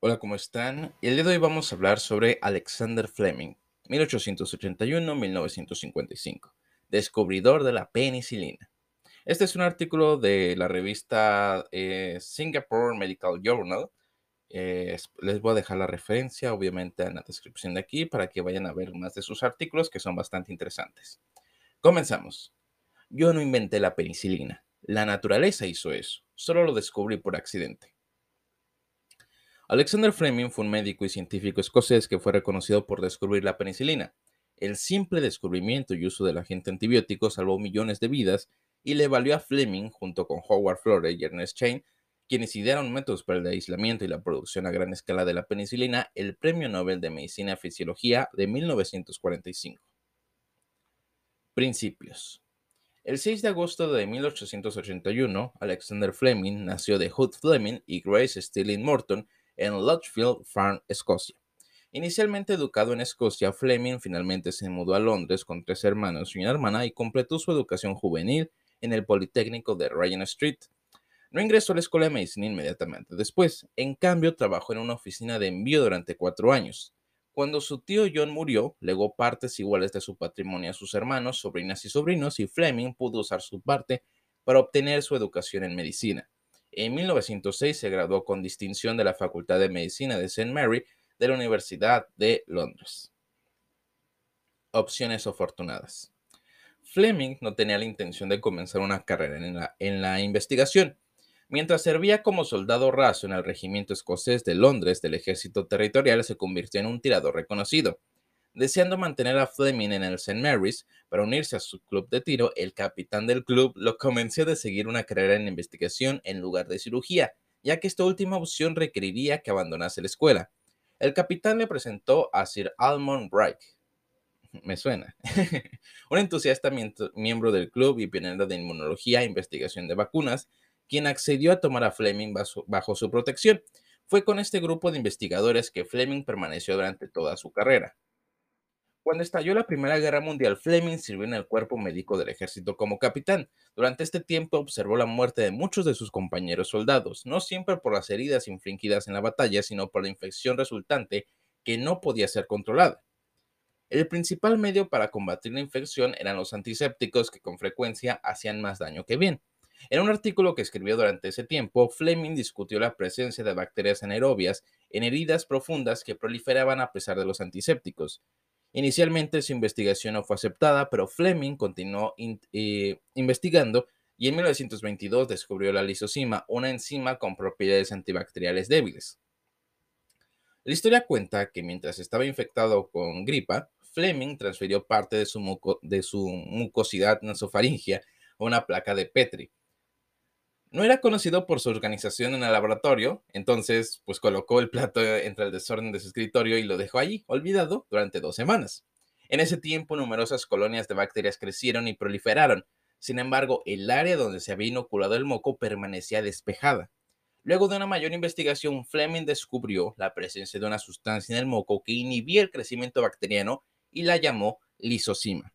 Hola, ¿cómo están? El día de hoy vamos a hablar sobre Alexander Fleming, 1881-1955, descubridor de la penicilina. Este es un artículo de la revista eh, Singapore Medical Journal. Eh, les voy a dejar la referencia, obviamente, en la descripción de aquí para que vayan a ver más de sus artículos que son bastante interesantes. Comenzamos. Yo no inventé la penicilina. La naturaleza hizo eso. Solo lo descubrí por accidente. Alexander Fleming fue un médico y científico escocés que fue reconocido por descubrir la penicilina. El simple descubrimiento y uso del agente antibiótico salvó millones de vidas y le valió a Fleming, junto con Howard Florey y Ernest Chain, quienes idearon métodos para el aislamiento y la producción a gran escala de la penicilina, el Premio Nobel de Medicina y Fisiología de 1945. Principios. El 6 de agosto de 1881, Alexander Fleming nació de Hood Fleming y Grace Stirling Morton en Lodgefield Farm, Escocia. Inicialmente educado en Escocia, Fleming finalmente se mudó a Londres con tres hermanos y una hermana y completó su educación juvenil en el Politécnico de Ryan Street. No ingresó a la escuela de medicina inmediatamente después, en cambio trabajó en una oficina de envío durante cuatro años. Cuando su tío John murió, legó partes iguales de su patrimonio a sus hermanos, sobrinas y sobrinos, y Fleming pudo usar su parte para obtener su educación en medicina. En 1906 se graduó con distinción de la Facultad de Medicina de St. Mary de la Universidad de Londres. Opciones afortunadas. Fleming no tenía la intención de comenzar una carrera en la, en la investigación. Mientras servía como soldado raso en el regimiento escocés de Londres del ejército territorial, se convirtió en un tirador reconocido. Deseando mantener a Fleming en el St. Mary's para unirse a su club de tiro, el capitán del club lo convenció de seguir una carrera en investigación en lugar de cirugía, ya que esta última opción requeriría que abandonase la escuela. El capitán le presentó a Sir Almond Bright. Me suena. un entusiasta miembro del club y pionero de inmunología e investigación de vacunas, quien accedió a tomar a Fleming bajo su protección. Fue con este grupo de investigadores que Fleming permaneció durante toda su carrera. Cuando estalló la Primera Guerra Mundial, Fleming sirvió en el cuerpo médico del ejército como capitán. Durante este tiempo observó la muerte de muchos de sus compañeros soldados, no siempre por las heridas infligidas en la batalla, sino por la infección resultante que no podía ser controlada. El principal medio para combatir la infección eran los antisépticos que con frecuencia hacían más daño que bien. En un artículo que escribió durante ese tiempo, Fleming discutió la presencia de bacterias anaerobias en heridas profundas que proliferaban a pesar de los antisépticos. Inicialmente su investigación no fue aceptada, pero Fleming continuó eh, investigando y en 1922 descubrió la lisocima, una enzima con propiedades antibacteriales débiles. La historia cuenta que mientras estaba infectado con gripa, Fleming transfirió parte de su, de su mucosidad nasofaringia a una placa de Petri, no era conocido por su organización en el laboratorio, entonces pues colocó el plato entre el desorden de su escritorio y lo dejó allí, olvidado, durante dos semanas. En ese tiempo numerosas colonias de bacterias crecieron y proliferaron. Sin embargo, el área donde se había inoculado el moco permanecía despejada. Luego de una mayor investigación, Fleming descubrió la presencia de una sustancia en el moco que inhibía el crecimiento bacteriano y la llamó lisocima.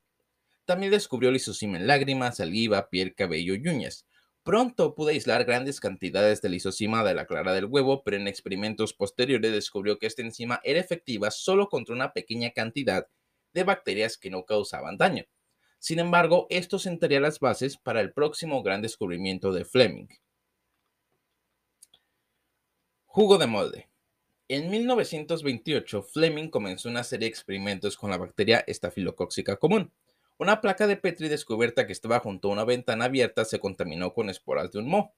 También descubrió lisocima en lágrimas, saliva, piel, cabello y uñas. Pronto pudo aislar grandes cantidades de lisocima de la clara del huevo, pero en experimentos posteriores descubrió que esta enzima era efectiva solo contra una pequeña cantidad de bacterias que no causaban daño. Sin embargo, esto sentaría las bases para el próximo gran descubrimiento de Fleming. Jugo de molde. En 1928, Fleming comenzó una serie de experimentos con la bacteria estafilocóxica común. Una placa de Petri descubierta que estaba junto a una ventana abierta se contaminó con esporas de un moho.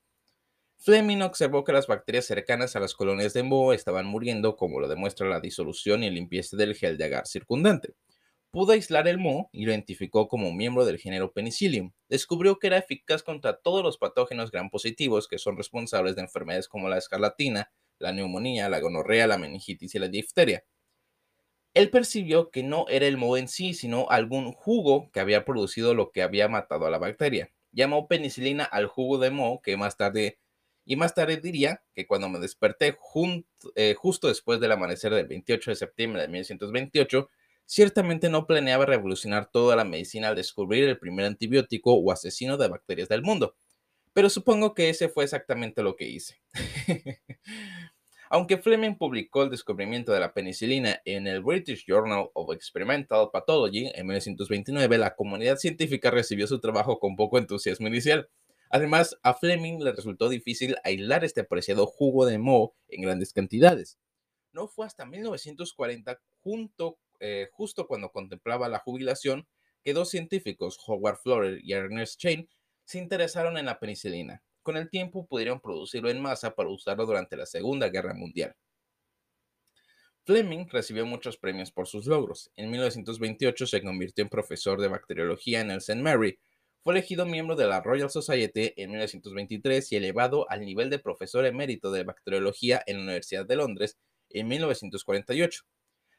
Fleming observó que las bacterias cercanas a las colonias de moho estaban muriendo, como lo demuestra la disolución y limpieza del gel de agar circundante. Pudo aislar el moho y lo identificó como miembro del género Penicillium. Descubrió que era eficaz contra todos los patógenos gram positivos que son responsables de enfermedades como la escarlatina, la neumonía, la gonorrea, la meningitis y la difteria. Él percibió que no era el moho en sí, sino algún jugo que había producido lo que había matado a la bacteria. Llamó penicilina al jugo de moho, que más tarde, y más tarde diría que cuando me desperté eh, justo después del amanecer del 28 de septiembre de 1928, ciertamente no planeaba revolucionar toda la medicina al descubrir el primer antibiótico o asesino de bacterias del mundo. Pero supongo que ese fue exactamente lo que hice. Aunque Fleming publicó el descubrimiento de la penicilina en el British Journal of Experimental Pathology en 1929, la comunidad científica recibió su trabajo con poco entusiasmo inicial. Además, a Fleming le resultó difícil aislar este apreciado jugo de moho en grandes cantidades. No fue hasta 1940, eh, justo cuando contemplaba la jubilación, que dos científicos, Howard Florer y Ernest Chain, se interesaron en la penicilina. Con el tiempo pudieron producirlo en masa para usarlo durante la Segunda Guerra Mundial. Fleming recibió muchos premios por sus logros. En 1928 se convirtió en profesor de bacteriología en el St. Mary. Fue elegido miembro de la Royal Society en 1923 y elevado al nivel de profesor emérito de bacteriología en la Universidad de Londres en 1948.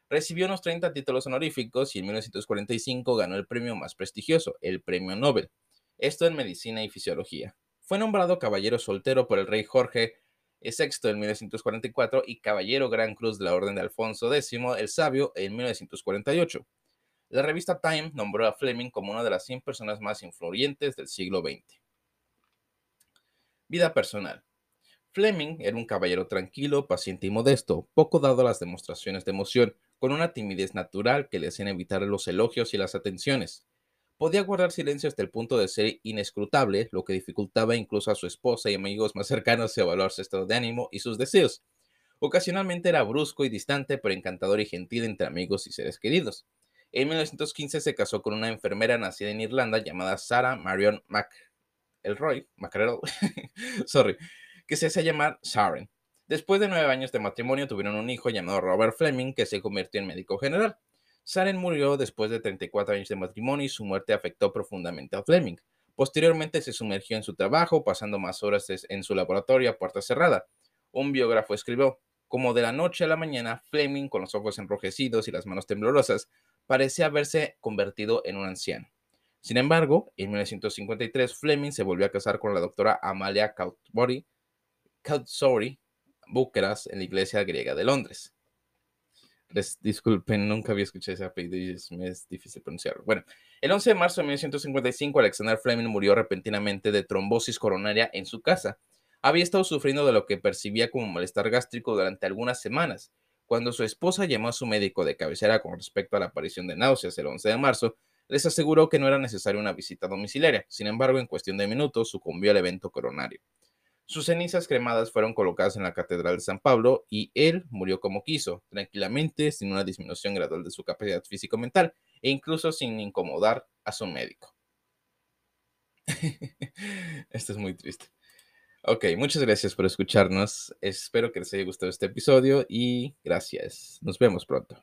Recibió unos 30 títulos honoríficos y en 1945 ganó el premio más prestigioso, el Premio Nobel. Esto en medicina y fisiología. Fue nombrado caballero soltero por el rey Jorge VI en 1944 y caballero Gran Cruz de la Orden de Alfonso X el Sabio en 1948. La revista Time nombró a Fleming como una de las 100 personas más influyentes del siglo XX. Vida personal. Fleming era un caballero tranquilo, paciente y modesto, poco dado a las demostraciones de emoción, con una timidez natural que le hacían evitar los elogios y las atenciones. Podía guardar silencio hasta el punto de ser inescrutable, lo que dificultaba incluso a su esposa y amigos más cercanos evaluar su estado de ánimo y sus deseos. Ocasionalmente era brusco y distante, pero encantador y gentil entre amigos y seres queridos. En 1915 se casó con una enfermera nacida en Irlanda llamada Sarah Marion McElroy, McElroy sorry, que se hace llamar Sharon. Después de nueve años de matrimonio tuvieron un hijo llamado Robert Fleming, que se convirtió en médico general. Saren murió después de 34 años de matrimonio y su muerte afectó profundamente a Fleming. Posteriormente se sumergió en su trabajo, pasando más horas en su laboratorio a puerta cerrada. Un biógrafo escribió, como de la noche a la mañana, Fleming, con los ojos enrojecidos y las manos temblorosas, parecía haberse convertido en un anciano. Sin embargo, en 1953 Fleming se volvió a casar con la doctora Amalia Cautsbury Búqueras en la iglesia griega de Londres disculpen, nunca había escuchado ese apellido y es, es difícil pronunciarlo. Bueno, el 11 de marzo de 1955, Alexander Fleming murió repentinamente de trombosis coronaria en su casa. Había estado sufriendo de lo que percibía como malestar gástrico durante algunas semanas. Cuando su esposa llamó a su médico de cabecera con respecto a la aparición de náuseas el 11 de marzo, les aseguró que no era necesaria una visita domiciliaria. Sin embargo, en cuestión de minutos sucumbió al evento coronario. Sus cenizas cremadas fueron colocadas en la Catedral de San Pablo y él murió como quiso, tranquilamente, sin una disminución gradual de su capacidad físico-mental e incluso sin incomodar a su médico. Esto es muy triste. Ok, muchas gracias por escucharnos. Espero que les haya gustado este episodio y gracias. Nos vemos pronto.